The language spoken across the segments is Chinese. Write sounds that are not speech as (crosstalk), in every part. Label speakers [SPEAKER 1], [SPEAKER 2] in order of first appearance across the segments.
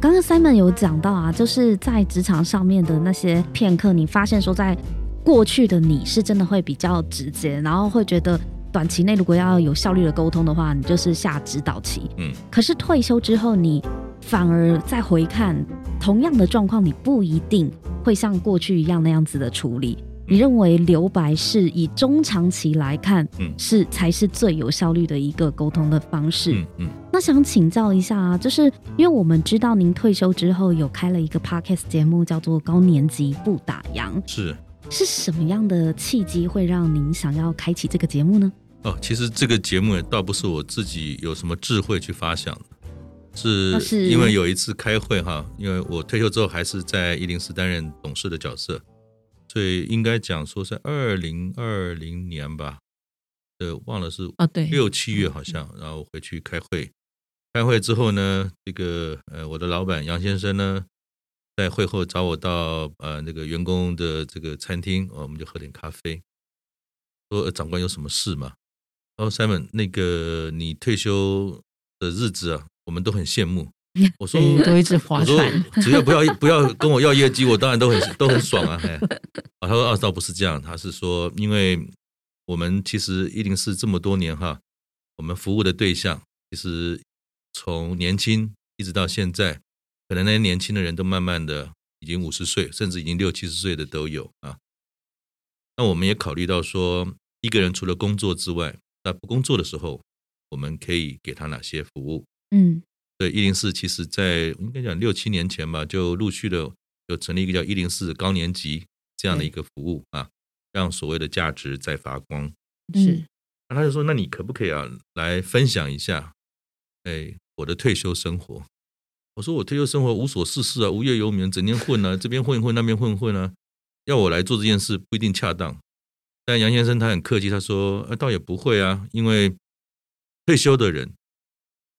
[SPEAKER 1] 刚刚 Simon 有讲到啊，就是在职场上面的那些片刻，你发现说，在过去的你是真的会比较直接，然后会觉得短期内如果要有效率的沟通的话，你就是下指导期。嗯，可是退休之后，你反而再回看同样的状况，你不一定会像过去一样那样子的处理。你认为留白是以中长期来看，嗯，是才是最有效率的一个沟通的方式。嗯嗯。那想请教一下啊，就是因为我们知道您退休之后有开了一个 podcast 节目，叫做《高年级不打烊》。
[SPEAKER 2] 是。
[SPEAKER 1] 是什么样的契机会让您想要开启这个节目呢？
[SPEAKER 2] 哦，其实这个节目倒不是我自己有什么智慧去发想的，是因为有一次开会哈，因为我退休之后还是在一零四担任董事的角色。所以应该讲说是二零二零年吧，呃，忘了是
[SPEAKER 1] 啊，对，
[SPEAKER 2] 六七月好像，然后回去开会，开会之后呢，这个呃，我的老板杨先生呢，在会后找我到呃那个员工的这个餐厅，我们就喝点咖啡，说呃长官有什么事吗？然后 Simon，那个你退休的日子啊，我们都很羡慕。(laughs) 我说
[SPEAKER 1] 都一直划船，
[SPEAKER 2] 只要不要不要跟我要业绩，我当然都很都很爽啊！哎，他说二倒不是这样，他是说，因为我们其实一零四这么多年哈，我们服务的对象其实从年轻一直到现在，可能那些年轻的人都慢慢的已经五十岁，甚至已经六七十岁的都有啊。那我们也考虑到说，一个人除了工作之外，在不工作的时候，我们可以给他哪些服务？嗯。对，一零四其实在应该讲六七年前吧，就陆续的有成立一个叫一零四高年级这样的一个服务啊，让所谓的价值在发光。
[SPEAKER 1] 是，
[SPEAKER 2] 那他就说，那你可不可以啊来分享一下，哎，我的退休生活？我说我退休生活无所事事啊，无业游民，整天混啊，这边混一混，那边混混啊，要我来做这件事不一定恰当。但杨先生他很客气，他说，呃，倒也不会啊，因为退休的人。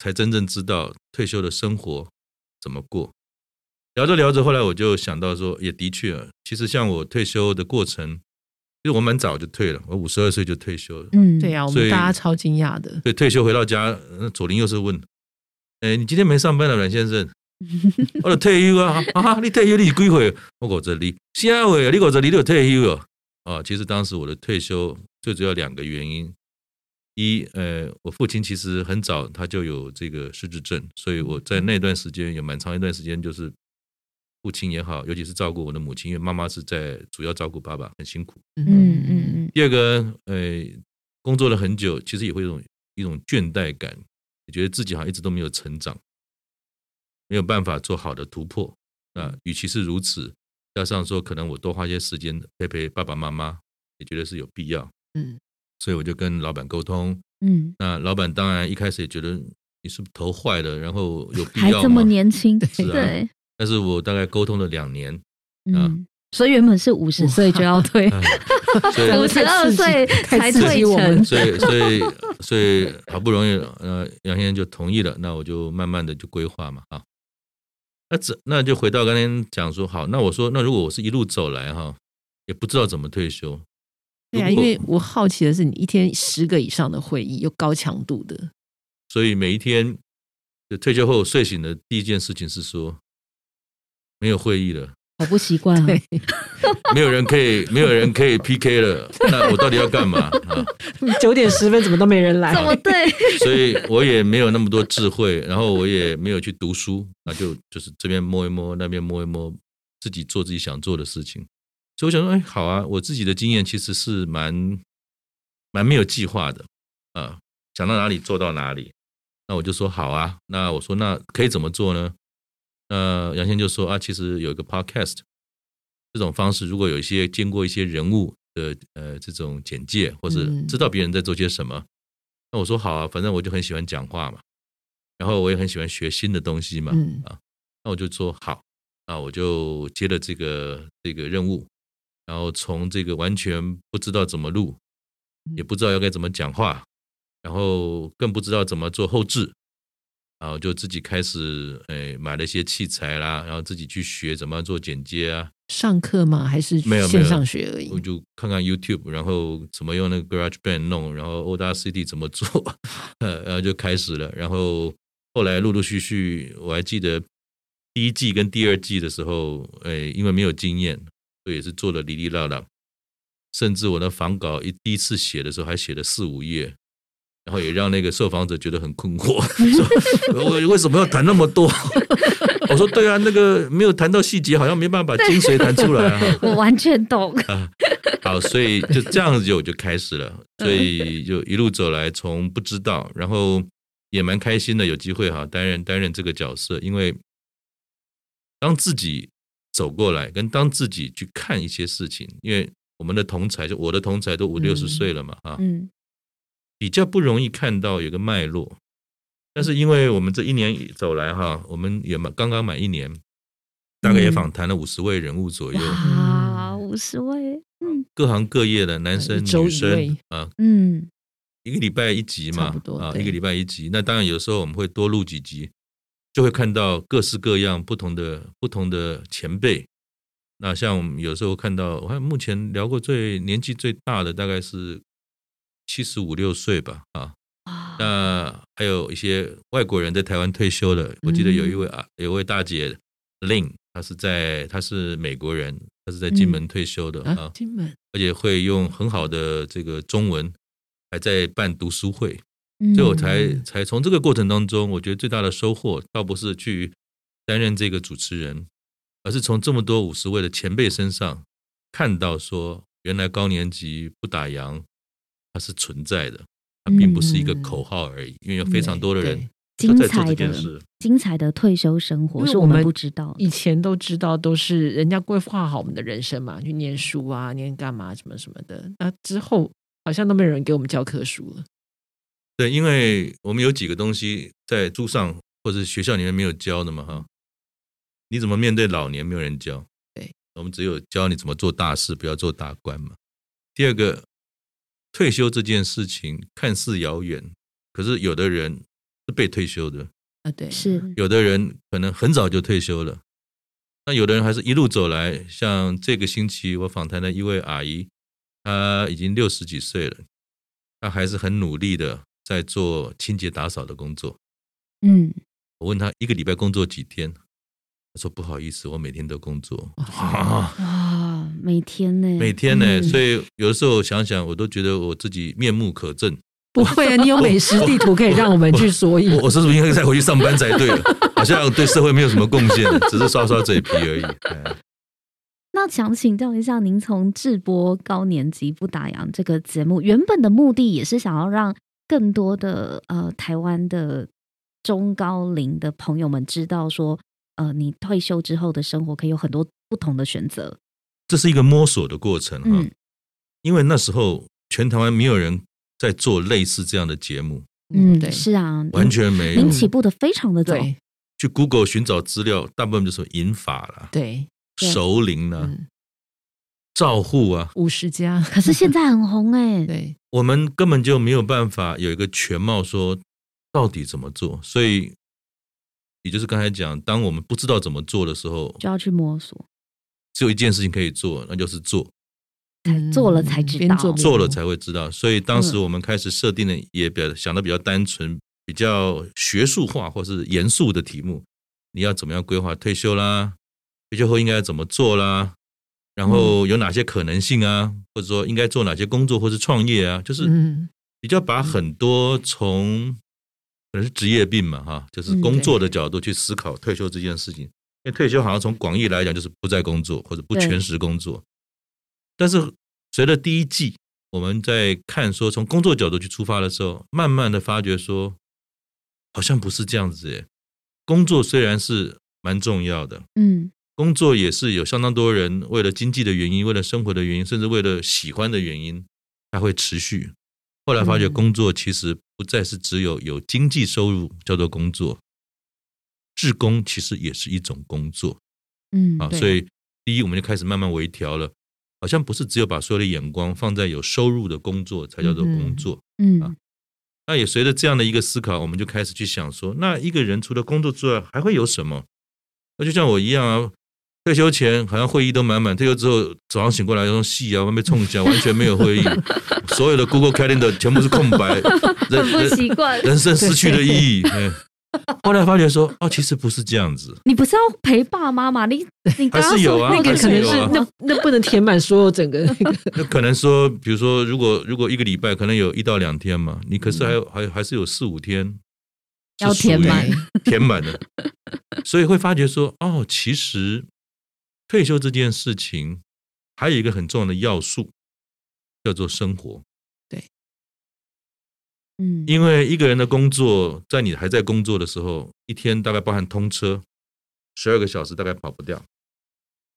[SPEAKER 2] 才真正知道退休的生活怎么过。聊着聊着，后来我就想到说，也的确，其实像我退休的过程，其实我蛮早就退了，我五十二岁就退休了。
[SPEAKER 1] 嗯，对呀，我们大家超惊讶的。
[SPEAKER 2] 对，退休回到家，左邻右舍问：“哎，你今天没上班了，阮先生？” (laughs) 我说：“退休啊！啊，你退休你几岁？我讲这里，下回，你讲这里就退休了。啊，其实当时我的退休最主要两个原因。一，呃，我父亲其实很早他就有这个失智症，所以我在那段时间有蛮长一段时间，就是父亲也好，尤其是照顾我的母亲，因为妈妈是在主要照顾爸爸，很辛苦。嗯嗯嗯。第二个，呃，工作了很久，其实也会一种一种倦怠感，觉得自己好像一直都没有成长，没有办法做好的突破。啊与其是如此，加上说可能我多花一些时间陪陪爸爸妈妈，也觉得是有必要。嗯。所以我就跟老板沟通，嗯，那老板当然一开始也觉得你是不是头坏了，然后有必要
[SPEAKER 1] 还这么年轻，(laughs)
[SPEAKER 2] 对。但是我大概沟通了两年，
[SPEAKER 1] 嗯，所以原本是五十岁就要退 (laughs) (laughs) 五十二岁才退成，
[SPEAKER 2] 所以所以所以好不容易，呃，杨先生就同意了，那我就慢慢的就规划嘛，啊，那这那就回到刚才讲说，好，那我说，那如果我是一路走来哈，也不知道怎么退休。
[SPEAKER 3] 对啊，因为我好奇的是，你一天十个以上的会议，又高强度的，
[SPEAKER 2] 所以每一天就退休后睡醒的第一件事情是说，没有会议了，
[SPEAKER 1] 好不习惯啊，(laughs)
[SPEAKER 2] 没有人可以，没有人可以 PK 了，那我到底要干嘛啊？
[SPEAKER 3] 九点十分怎么都没人来？
[SPEAKER 1] 怎么对？(laughs)
[SPEAKER 2] 所以我也没有那么多智慧，然后我也没有去读书，那就就是这边摸一摸，那边摸一摸，自己做自己想做的事情。所以我想说，哎，好啊！我自己的经验其实是蛮蛮没有计划的啊，想到哪里做到哪里。那我就说好啊。那我说那可以怎么做呢？那杨先就说啊，其实有一个 podcast 这种方式，如果有一些见过一些人物的呃这种简介，或者知道别人在做些什么，那我说好啊，反正我就很喜欢讲话嘛，然后我也很喜欢学新的东西嘛，啊，那我就说好。啊，我就接了这个这个任务，然后从这个完全不知道怎么录，也不知道要该怎么讲话，然后更不知道怎么做后置，然后就自己开始诶买了一些器材啦，然后自己去学怎么样做剪接啊，
[SPEAKER 3] 上课吗？还是
[SPEAKER 2] 没有没有
[SPEAKER 3] 线上学而已
[SPEAKER 2] 我？就看看 YouTube，然后怎么用那个 GarageBand 弄，然后 Audacity 怎么做，呃，然后就开始了。然后后来陆陆续续，我还记得第一季跟第二季的时候，哎，因为没有经验，所以也是做的哩哩啦啦，甚至我的访稿一第一次写的时候还写了四五页。然后也让那个受访者觉得很困惑，(laughs) 说我为什么要谈那么多？(laughs) 我说对啊，那个没有谈到细节，好像没办法把精髓谈出来啊。(laughs)
[SPEAKER 1] 我完全懂。
[SPEAKER 2] 啊好，所以就这样子就我就开始了，所以就一路走来，从不知道，然后也蛮开心的，有机会哈担任担任这个角色，因为当自己走过来，跟当自己去看一些事情，因为我们的同才就我的同才都五六十岁了嘛，啊，
[SPEAKER 1] 嗯。
[SPEAKER 2] 比较不容易看到有个脉络。但是因为我们这一年走来哈，我们也满刚刚满一年，大概也
[SPEAKER 1] 嗯。
[SPEAKER 2] 访谈了五十位人物左右，
[SPEAKER 1] 啊，五十位，嗯。
[SPEAKER 2] 各行各业的男生女生啊，
[SPEAKER 1] 嗯。
[SPEAKER 2] 一个礼拜一集嘛啊，一个礼拜一集。那当然有时候我们会多录几集，就会看到各式各样不同的不同的前辈。那像我们有时候看到，我看目前聊过最年纪最大的大概是七十五六岁吧，啊，那还有一些外国人在台湾退休的，我记得有一位啊，有一位大姐 Lin，她是在她是美国人，她是在金门退休的
[SPEAKER 3] 啊
[SPEAKER 2] 啊，，
[SPEAKER 3] 金门。
[SPEAKER 2] 而且会用很好的这个中文，还在办读书会，
[SPEAKER 1] 嗯
[SPEAKER 2] 所以我才才从这个过程当中，我觉得最大的收获，倒不是去担任这个主持人，而是从这么多五十位的前辈身上看到说，原来高年级不打烊，它是存在的，它并不是一个
[SPEAKER 1] 嗯
[SPEAKER 2] 口号而已，因为有非常多的人
[SPEAKER 1] 精彩的。精彩的退休生活是我们不知道。
[SPEAKER 3] 以前都知道都是人家规划好我们的人生嘛，去念书啊，念干嘛什么什么的。那之后好像都没有人给我们教科书了。
[SPEAKER 2] 对，因为我们有几个东西在书上或者学校里面没有教的嘛，哈，你怎么面对老年，没有人教。
[SPEAKER 3] 对，
[SPEAKER 2] 我们只有教你怎么做大事，不要做大官嘛。第二个，退休这件事情看似遥远，可是有的人是被退休的，
[SPEAKER 3] 啊，对，
[SPEAKER 1] 是
[SPEAKER 2] 有的人可能很早就退休了，那有的人还是一路走来。像这个星期我访谈的一位阿姨，她已经六十几岁了，她还是很努力的在做清洁打扫的工作。
[SPEAKER 1] 嗯，
[SPEAKER 2] 我问他一个礼拜工作几天，他说不好意思，我每天都工作。
[SPEAKER 3] 哇 (laughs)
[SPEAKER 1] 哇，每天呢，
[SPEAKER 2] 每天呢，
[SPEAKER 1] 嗯
[SPEAKER 2] 所以有的时候想想，我都觉得我自己面目可憎。
[SPEAKER 3] 不会啊，你有美食地图可以让我们去索引
[SPEAKER 2] 我。我是不是应该再回去上班才对了？好像对社会没有什么贡献，只是刷刷嘴皮而已。哎 (laughs)
[SPEAKER 1] 那想请教一下，您从智播高年级不打烊这个节目，原本的目的也是想要让更多的呃台湾的中高龄的朋友们知道说，呃，你退休之后的生活可以有很多不同的选择。
[SPEAKER 2] 这是一个摸索的过程哈，
[SPEAKER 1] 嗯。
[SPEAKER 2] 因为那时候全台湾没有人在做类似这样的节目，
[SPEAKER 1] 嗯，
[SPEAKER 3] 对，
[SPEAKER 1] 是啊，
[SPEAKER 2] 完全没有。
[SPEAKER 1] 您。起步的非常的早，
[SPEAKER 3] 对。
[SPEAKER 2] 去 Google 寻找资料，大部分就是银法啦、
[SPEAKER 3] 对，
[SPEAKER 1] 对。
[SPEAKER 2] 熟龄啦、
[SPEAKER 3] 嗯，
[SPEAKER 2] 照护啊，
[SPEAKER 3] 五十家，
[SPEAKER 1] 可是现在很红哎、(laughs)
[SPEAKER 3] 对，
[SPEAKER 2] 我们根本就没有办法有一个全貌说到底怎么做，所以也就是刚才讲，当我们不知道怎么做的时候，
[SPEAKER 1] 就要去摸索，
[SPEAKER 2] 只有一件事情可以做，那就是做，
[SPEAKER 1] 才做了才知道
[SPEAKER 3] 边做
[SPEAKER 2] 了才会知道。所以当时
[SPEAKER 1] 嗯
[SPEAKER 2] 我们开始设定的也比较想的比较单纯，比较学术化或是严肃的题目，你要怎么样规划退休啦？退休后应该怎么做啦？然后有哪些可能性啊？或者说应该做哪些工作或是创业啊？就是
[SPEAKER 3] 嗯，
[SPEAKER 2] 比较把很多从可能是职业病嘛，哈，就是工作的角度去思考退休这件事情。因为退休好像从广义来讲就是不再工作或者不全时工作，但是随着第一季我们在看说从工作角度去出发的时候，慢慢的发觉说好像不是这样子耶。工作虽然是蛮重要的，
[SPEAKER 1] 嗯
[SPEAKER 2] 工作也是有相当多人为了经济的原因、为了生活的原因，甚至为了喜欢的原因，他会持续。后来发觉，
[SPEAKER 3] 嗯
[SPEAKER 2] 工作其实不再是只有有经济收入叫做工作，志工其实也是一种工作。
[SPEAKER 1] 嗯
[SPEAKER 2] 啊，所以第一我们就开始慢慢微调了，好像不是只有把所有的眼光放在有收入的工作才叫做工作。
[SPEAKER 1] 嗯
[SPEAKER 2] 啊那也随着这样的一个思考，我们就开始去想说，那一个人除了工作之外，还会有什么？那就像我一样啊，退休前好像会议都满满，退休之后早上醒过来用戏啊，外面冲一下，完全没有会议，(laughs) 所有的 Google Calendar 全部是空白，人 (laughs)
[SPEAKER 1] 很不习惯。
[SPEAKER 2] 人生失去了意义。(laughs) 嗯后来发觉说，哦，其实不是这样子，
[SPEAKER 1] 你不是要陪爸妈吗？你你刚刚
[SPEAKER 2] 还是有
[SPEAKER 1] 说
[SPEAKER 2] 啊
[SPEAKER 3] 那个可能是那那不能填满所有整个那个
[SPEAKER 2] 那可能说，比如说，如果如果一个礼拜可能有一到两天嘛，你可是还有、还还是有四五天
[SPEAKER 1] 要填满
[SPEAKER 2] 填满的，所以会发觉说，哦，其实退休这件事情还有一个很重要的要素，叫做生活。对。
[SPEAKER 1] 嗯。
[SPEAKER 2] 因为一个人的工作，在你还在工作的时候，一天大概包含通车，十二个小时大概跑不掉，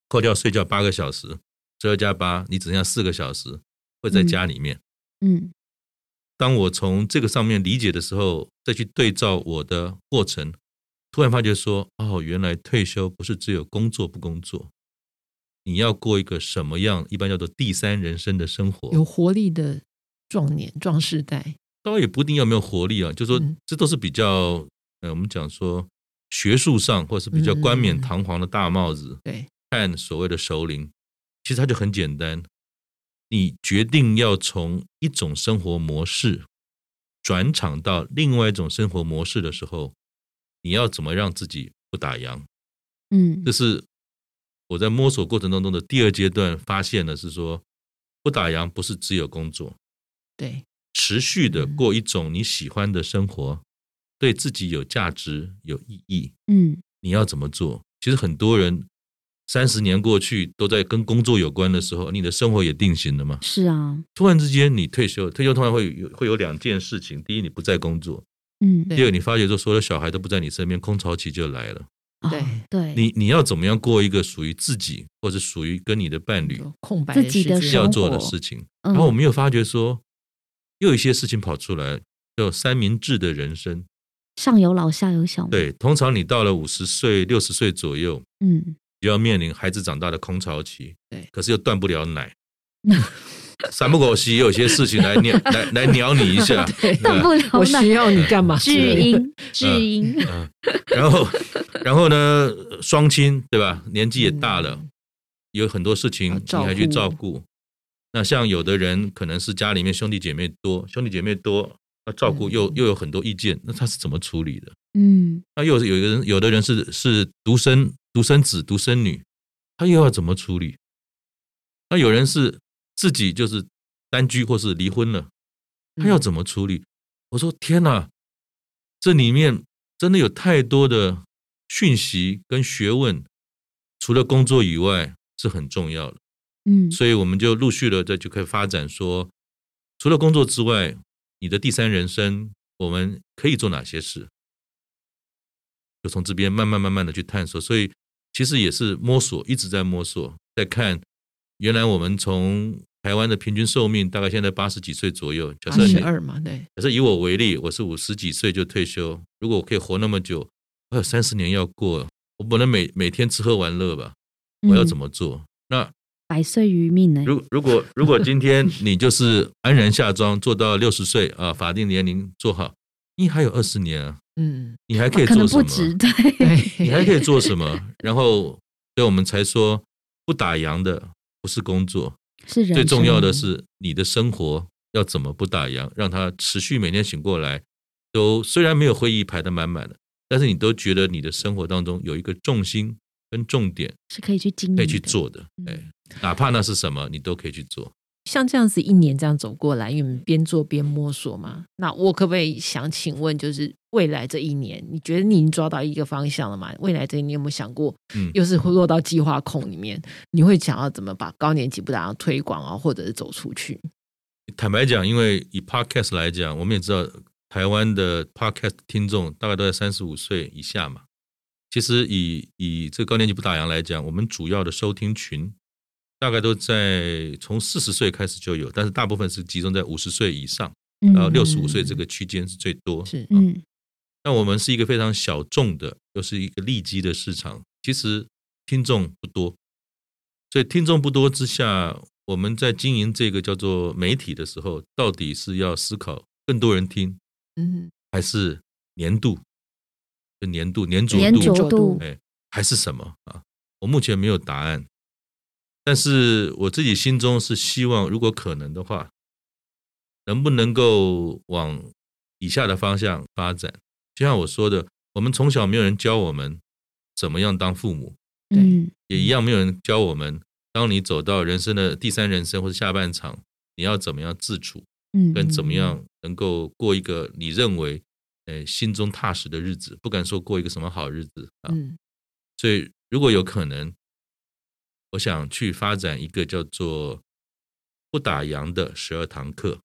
[SPEAKER 2] 扣掉睡觉八个小时，十二加八，你只剩下四个小时会在
[SPEAKER 1] 嗯。
[SPEAKER 2] 家里面。
[SPEAKER 1] 嗯。
[SPEAKER 2] 当我从这个上面理解的时候，再去对照我的过程，突然发觉说，哦，原来退休不是只有工作不工作，你要过一个什么样，一般叫做第三人生的生活。
[SPEAKER 3] 有活力的壮年壮世代。
[SPEAKER 2] 当然也不一定要没有活力啊，就说
[SPEAKER 3] 嗯
[SPEAKER 2] 这都是比较，呃，我们讲说学术上或是比较冠冕
[SPEAKER 3] 嗯
[SPEAKER 2] 堂皇的大帽子，
[SPEAKER 3] 对，
[SPEAKER 2] 看所谓的首领，其实它就很简单，你决定要从一种生活模式转场到另外一种生活模式的时候，你要怎么让自己不打烊？
[SPEAKER 1] 嗯
[SPEAKER 2] 这是我在摸索过程当中的第二阶段发现的是说，不打烊不是只有工作，
[SPEAKER 3] 对，
[SPEAKER 2] 持续的
[SPEAKER 3] 嗯
[SPEAKER 2] 过一种你喜欢的生活，对自己有价值、有意义，
[SPEAKER 1] 嗯
[SPEAKER 2] 你要怎么做？其实很多人三十年过去都在跟工作有关的时候，你的生活也定型了嘛。
[SPEAKER 1] 是啊，
[SPEAKER 2] 突然之间你退休，退休通常会有会有两件事情：第一，你不再工作；
[SPEAKER 1] 嗯
[SPEAKER 2] 第二，你发觉说所有的小孩都不在你身边，空巢期就来了。
[SPEAKER 1] 哦
[SPEAKER 3] 对
[SPEAKER 1] 对，
[SPEAKER 2] 你你要怎么样过一个属于自己，或者属于跟你的伴侣
[SPEAKER 3] 空白
[SPEAKER 1] 自己的
[SPEAKER 2] 要做的事情？
[SPEAKER 1] 嗯
[SPEAKER 2] 然后我们又发觉说，又有一些事情跑出来，叫三明治的人生。
[SPEAKER 1] 上有老下有小嘛，
[SPEAKER 2] 对，通常你到了五十岁、六十岁左右，
[SPEAKER 1] 嗯
[SPEAKER 2] 就要面临孩子长大的空巢期。
[SPEAKER 3] 对
[SPEAKER 2] 可是又断不了奶。(laughs) 三不狗西，有些事情来鸟 (laughs) 来来鸟你一下，(laughs)
[SPEAKER 3] 对
[SPEAKER 1] 断不了那
[SPEAKER 3] 我需要你干嘛？
[SPEAKER 1] 巨婴巨婴，
[SPEAKER 2] 嗯，然后然后呢，双亲对吧？年纪也大了，
[SPEAKER 3] 嗯
[SPEAKER 2] 有很多事情你还去照顾。那像有的人可能是家里面兄弟姐妹多，兄弟姐妹多，那照顾又、
[SPEAKER 3] 嗯
[SPEAKER 2] 又有很多意见，那他是怎么处理的？
[SPEAKER 1] 嗯
[SPEAKER 2] 那又有有一个人，有的人是是独生独生子、独生女，他又要怎么处理？那有人是自己就是单居或是离婚了，他要怎么处理？我说天哪，这里面真的有太多的讯息跟学问，除了工作以外是很重要的。
[SPEAKER 1] 嗯
[SPEAKER 2] 所以我们就陆续的在就可以发展说，除了工作之外，你的第三人生我们可以做哪些事？就从这边慢慢慢慢的去探索，所以其实也是摸索，一直在摸索，在看原来我们从台湾的平均寿命大概现在八十几岁左右，假
[SPEAKER 3] 八
[SPEAKER 2] 设你
[SPEAKER 3] 十二嘛，对，
[SPEAKER 2] 假设以我为例，我是五十几岁就退休，如果我可以活那么久，我有三十年要过，我不能每每天吃喝玩乐吧？我要怎
[SPEAKER 1] 么
[SPEAKER 2] 么做？那
[SPEAKER 1] 百岁余命呢？
[SPEAKER 2] 如如果如果今天你就是安然下庄，做到六十岁啊，法定年龄做好，你还有二十年啊，
[SPEAKER 3] 嗯，
[SPEAKER 2] 你还可以做什么？
[SPEAKER 1] 不止，对，
[SPEAKER 2] 你还可以做什么？(laughs) 然后，所以我们才说，不打烊的不是工作，
[SPEAKER 1] 是人
[SPEAKER 2] 最重要的是你的生活要怎么不打烊，让它持续每天醒过来，都虽然没有会议排得满满的，但是你都觉得你的生活当中有一个重心跟重点
[SPEAKER 1] 是可以去经历，
[SPEAKER 2] 可以去。做的，
[SPEAKER 1] 嗯
[SPEAKER 2] 哎，哪怕那是什么，你都可以去做。
[SPEAKER 3] 像这样子一年这样走过来，因为我们边做边摸索嘛。那我可不可以想请问，就是未来这一年，你觉得你已经抓到一个方向了吗？未来这一年有没有想过，
[SPEAKER 2] 嗯
[SPEAKER 3] 又是会落到计划控里面？你会想要怎么把高年级不打烊推广啊，或者是走出去？
[SPEAKER 2] 坦白讲，因为以 podcast 来讲，我们也知道台湾的 podcast 听众大概都在三十五岁以下嘛。其实以以这个高年级不打烊来讲，我们主要的收听群大概都在从四十岁开始就有，但是大部分是集中在五十岁以上，
[SPEAKER 1] 嗯
[SPEAKER 2] 然后六十五岁这个区间是最多。
[SPEAKER 3] 是
[SPEAKER 1] 嗯
[SPEAKER 2] 那我们是一个非常小众的，又是一个利基的市场。其实听众不多，所以听众不多之下，我们在经营这个叫做媒体的时候，到底是要思考更多人听，
[SPEAKER 3] 嗯，
[SPEAKER 2] 还是年度？就年度粘着
[SPEAKER 1] 粘
[SPEAKER 2] 度，
[SPEAKER 1] 着度，
[SPEAKER 2] 哎，还是什么啊？我目前没有答案，但是我自己心中是希望，如果可能的话，能不能够往以下的方向发展？就像我说的，我们从小没有人教我们怎么样当父母，
[SPEAKER 1] 嗯。
[SPEAKER 2] 也一样没有人教我们，当你走到人生的第三人生或者下半场，你要怎么样自处，
[SPEAKER 1] 嗯，
[SPEAKER 2] 跟怎么样能够过一个你认为，呃，心中踏实的日子，不敢说过一个什么好日子啊。
[SPEAKER 3] 嗯。
[SPEAKER 2] 所以如果有可能，我想去发展一个叫做不打烊的十二堂课。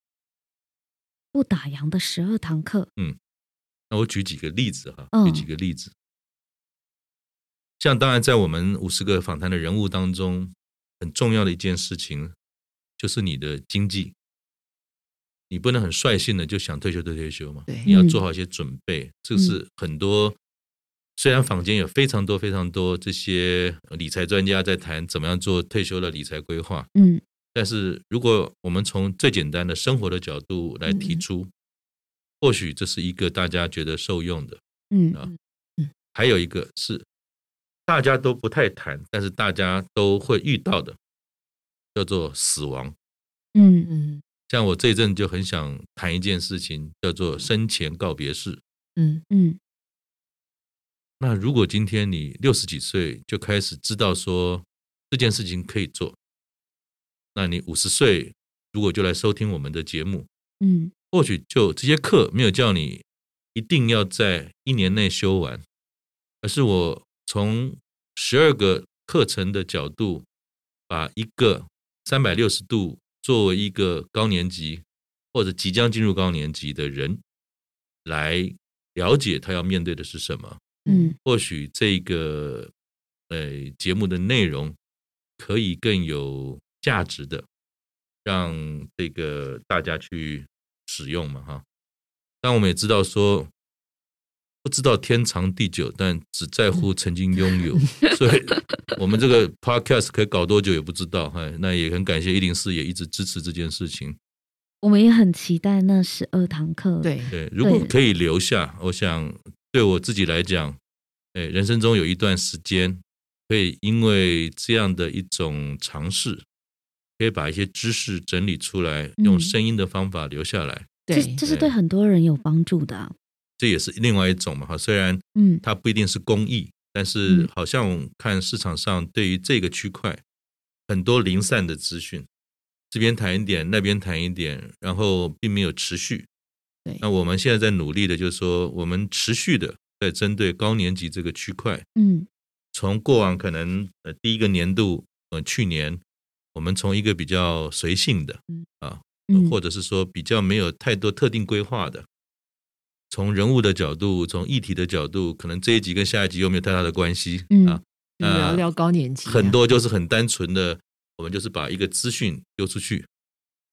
[SPEAKER 1] 不打烊的十二堂课，嗯
[SPEAKER 2] 那我举几个例子哈，
[SPEAKER 1] 嗯
[SPEAKER 2] 举几个例子。像当然在我们五十个访谈的人物当中，很重要的一件事情就是你的经济，你不能很率性的就想退休就退休嘛，你要
[SPEAKER 1] 嗯
[SPEAKER 2] 做好一些准备。这是很多，虽然坊间有非常多非常多这些理财专家在谈怎么样做退休的理财规划，
[SPEAKER 1] 嗯
[SPEAKER 2] 但是如果我们从最简单的生活的角度来提
[SPEAKER 1] 嗯
[SPEAKER 2] 出，或许这是一个大家觉得受用的。
[SPEAKER 1] 嗯
[SPEAKER 2] 啊嗯还有一个是大家都不太谈，但是大家都会遇到的，叫做死亡。
[SPEAKER 1] 嗯
[SPEAKER 3] 嗯
[SPEAKER 2] 像我这一阵就很想谈一件事情，叫做生前告别式。
[SPEAKER 3] 嗯
[SPEAKER 1] 嗯
[SPEAKER 2] 那如果今天你六十几岁就开始知道说这件事情可以做，那你五十岁如果就来收听我们的节目，
[SPEAKER 1] 嗯
[SPEAKER 2] 或许就这些课没有叫你一定要在一年内修完，而是我从十二个课程的角度，把一个三百六十度作为一个高年级或者即将进入高年级的人来了解他要面对的是什么。
[SPEAKER 1] 嗯
[SPEAKER 2] 或许这个呃节目的内容可以更有价值的，让这个大家去使用嘛哈。但我们也知道说，不知道天长地久，但只在乎曾经拥有。所以，(laughs) 我们这个 podcast 可以搞多久也不知道。哎，那也很感谢一零四也一直支持这件事情。
[SPEAKER 1] 我们也很期待那十二堂课。，
[SPEAKER 3] 对
[SPEAKER 2] 对，如果可以留下，我想对我自己来讲，哎，人生中有一段时间，可以因为这样的一种尝试，可以把一些知识整理出来，用
[SPEAKER 1] 嗯
[SPEAKER 2] 声音的方法留下来，
[SPEAKER 1] 这
[SPEAKER 3] 对
[SPEAKER 2] 对
[SPEAKER 1] 这是对很多人有帮助的啊。
[SPEAKER 2] 这也是另外一种嘛。哈，虽然
[SPEAKER 1] 嗯
[SPEAKER 2] 它不一定是公益，但是
[SPEAKER 1] 嗯
[SPEAKER 2] 好像看市场上对于这个区块很多零散的资讯，这边谈一点，那边谈一点，然后并没有持续。
[SPEAKER 3] 对。
[SPEAKER 2] 那我们现在在努力的，就是说我们持续的在针对高年级这个区块，
[SPEAKER 1] 嗯。
[SPEAKER 2] 从过往可能呃第一个年度，呃去年我们从一个比较随性的
[SPEAKER 3] 嗯。
[SPEAKER 2] 啊，
[SPEAKER 1] 嗯，
[SPEAKER 2] 或者是说比较没有太多特定规划的，从人物的角度，从议题的角度，可能这一集跟下一集又没有太大的关系、
[SPEAKER 1] 嗯
[SPEAKER 2] 啊。
[SPEAKER 3] 聊聊高年级啊。
[SPEAKER 2] 很多就是很单纯的，我们就是把一个资讯丢出去。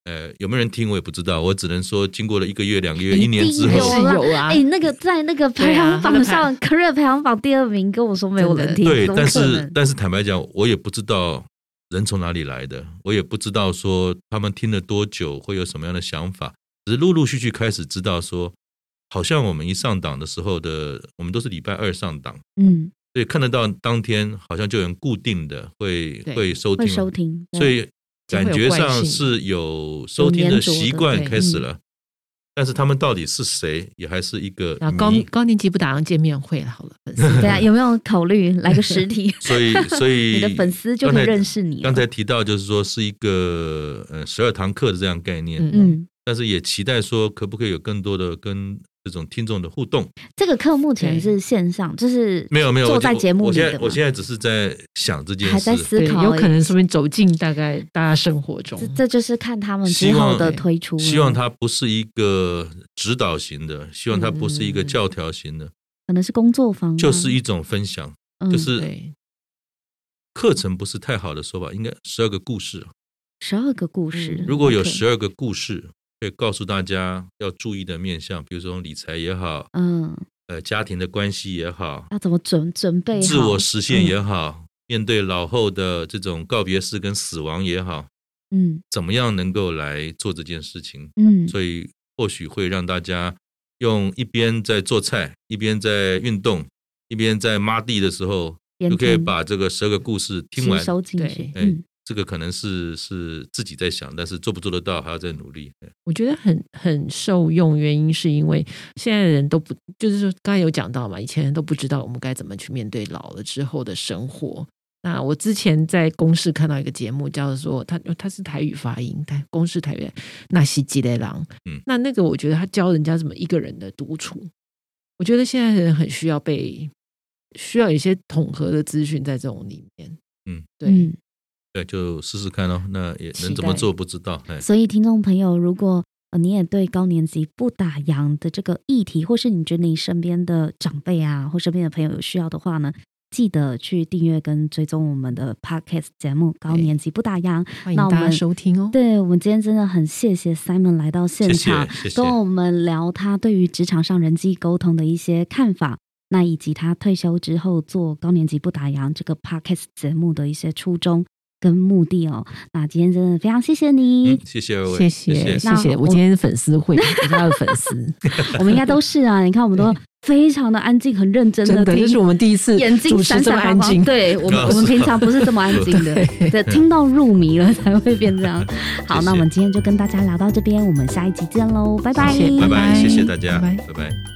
[SPEAKER 2] 呃，有没有人听我也不知道，我只能说，经过了一个月、两个月、
[SPEAKER 1] 一
[SPEAKER 2] 一年之后，
[SPEAKER 3] 是有啊。
[SPEAKER 1] 哎，那个在那个排行榜上，(laughs) career 排行榜第二名，跟我说没有人听，
[SPEAKER 2] 对，但是但是坦白讲，我也不知道人从哪里来的，我也不知道说他们听了多久，会有什么样的想法，只是陆陆续续开始知道说，好像我们一上档的时候的，我们都是礼拜二上档，
[SPEAKER 1] 嗯。
[SPEAKER 2] 所以看得到当天好像就有人固定的会会收听，
[SPEAKER 1] 会收听，对。
[SPEAKER 2] 所以感觉上是有收听的习惯开始了。但是他们到底是谁，也还是一个
[SPEAKER 3] 高高年级不打烊见面会了，好了，粉丝 (laughs)
[SPEAKER 1] 对啊，有没有考虑来个实体？(laughs)
[SPEAKER 2] 所以所 (laughs) 以
[SPEAKER 1] 你的粉丝就可以认识你了。
[SPEAKER 2] 刚才提到就是说是一个呃十二堂课的这样概念，
[SPEAKER 3] 嗯
[SPEAKER 1] 嗯，
[SPEAKER 2] 但是也期待说可不可以有更多的跟这种听众的互动？
[SPEAKER 1] 这个课目前是线上，就是
[SPEAKER 2] 没有没有，
[SPEAKER 1] 坐在节目
[SPEAKER 2] 我
[SPEAKER 1] 里我
[SPEAKER 2] 现在我现在只是在想这件
[SPEAKER 1] 还在思考，
[SPEAKER 3] 有可能说明走进大概大家生活中。
[SPEAKER 1] 这，这就是看他们
[SPEAKER 2] 希望
[SPEAKER 1] 之后的推出了。
[SPEAKER 2] 希望它不是一个指导型的，希望它不是一个
[SPEAKER 3] 嗯
[SPEAKER 2] 教条型的，
[SPEAKER 1] 可能是工作坊吗，
[SPEAKER 2] 就是一种分享，
[SPEAKER 1] 嗯
[SPEAKER 2] 就是
[SPEAKER 3] 对，
[SPEAKER 2] 课程不是太好的说法，应该十二个故事。
[SPEAKER 1] 十二个故事。
[SPEAKER 3] 嗯。
[SPEAKER 2] 如果有十二个故事，可以告诉大家要注意的面向，比如说理财也好，
[SPEAKER 1] 嗯，
[SPEAKER 2] 呃，家庭的关系也好，
[SPEAKER 1] 要怎么准准备
[SPEAKER 2] 自我实现也好，面对老后的这种告别式跟死亡也好，
[SPEAKER 1] 嗯。
[SPEAKER 2] 怎么样能够来做这件事情？
[SPEAKER 1] 嗯，
[SPEAKER 2] 所以或许会让大家用一边在做菜，一边在运动，一边在抹地的时候，
[SPEAKER 1] 边
[SPEAKER 2] 就可以把这个十二个故事听完。
[SPEAKER 1] 收进去。
[SPEAKER 3] 对，
[SPEAKER 2] 哎
[SPEAKER 1] 嗯，
[SPEAKER 2] 这个可能是是自己在想，但是做不做得到还要再努力。哎
[SPEAKER 3] 我觉得很很受用，原因是因为现在的人都不，就是说刚才有讲到嘛，以前人都不知道我们该怎么去面对老了之后的生活。那我之前在公视看到一个节目，叫做他他是台语发音，台公视台语那西吉雷郎，
[SPEAKER 2] 嗯
[SPEAKER 3] 那那个我觉得他教人家怎么一个人的独处，我觉得现在的人很需要被需要一些统合的资讯在这种里面，
[SPEAKER 2] 嗯，
[SPEAKER 3] 对，
[SPEAKER 1] 嗯。
[SPEAKER 2] 对，就试试看哦。那也能怎么做不知道。哎，
[SPEAKER 1] 所以，听众朋友，如果呃你也对高年级不打烊的这个议题，或是你觉得你身边的长辈啊，或身边的朋友有需要的话呢，记得去订阅跟追踪我们的 podcast 节目《高年级不打烊》。
[SPEAKER 3] 欢迎大家收听哦。
[SPEAKER 1] 对我们今天真的很谢谢 Simon 来到现场，
[SPEAKER 2] 谢谢
[SPEAKER 1] 跟我们聊他对于职场上人际沟通的一些看法，那以及他退休之后做高年级不打烊这个 podcast 节目的一些初衷跟目的哦。那今天真的非常谢谢你，
[SPEAKER 2] 嗯，谢谢二位，
[SPEAKER 3] 谢谢
[SPEAKER 2] 谢
[SPEAKER 3] 谢
[SPEAKER 1] 我
[SPEAKER 3] 我今天是粉丝会，我是他的粉丝，(laughs)
[SPEAKER 1] 我们应该都是啊。你看，我们都非常的安静，很认真
[SPEAKER 3] 真的，
[SPEAKER 1] 听
[SPEAKER 3] 这是我们第一次
[SPEAKER 1] 眼睛
[SPEAKER 3] 主持这么
[SPEAKER 1] 闪闪发光。
[SPEAKER 3] 安静。
[SPEAKER 1] 对我们，
[SPEAKER 2] 啊 (laughs)
[SPEAKER 1] 我们平常不是这么安静的，对，听到入迷了才会变这样。(laughs) 好，
[SPEAKER 2] 谢谢
[SPEAKER 1] 那我们今天就跟大家聊到这边，我们下一集见喽，拜拜，
[SPEAKER 3] 谢谢
[SPEAKER 2] 拜拜，
[SPEAKER 3] 拜
[SPEAKER 2] 谢谢大家，
[SPEAKER 3] 拜拜
[SPEAKER 2] 拜拜。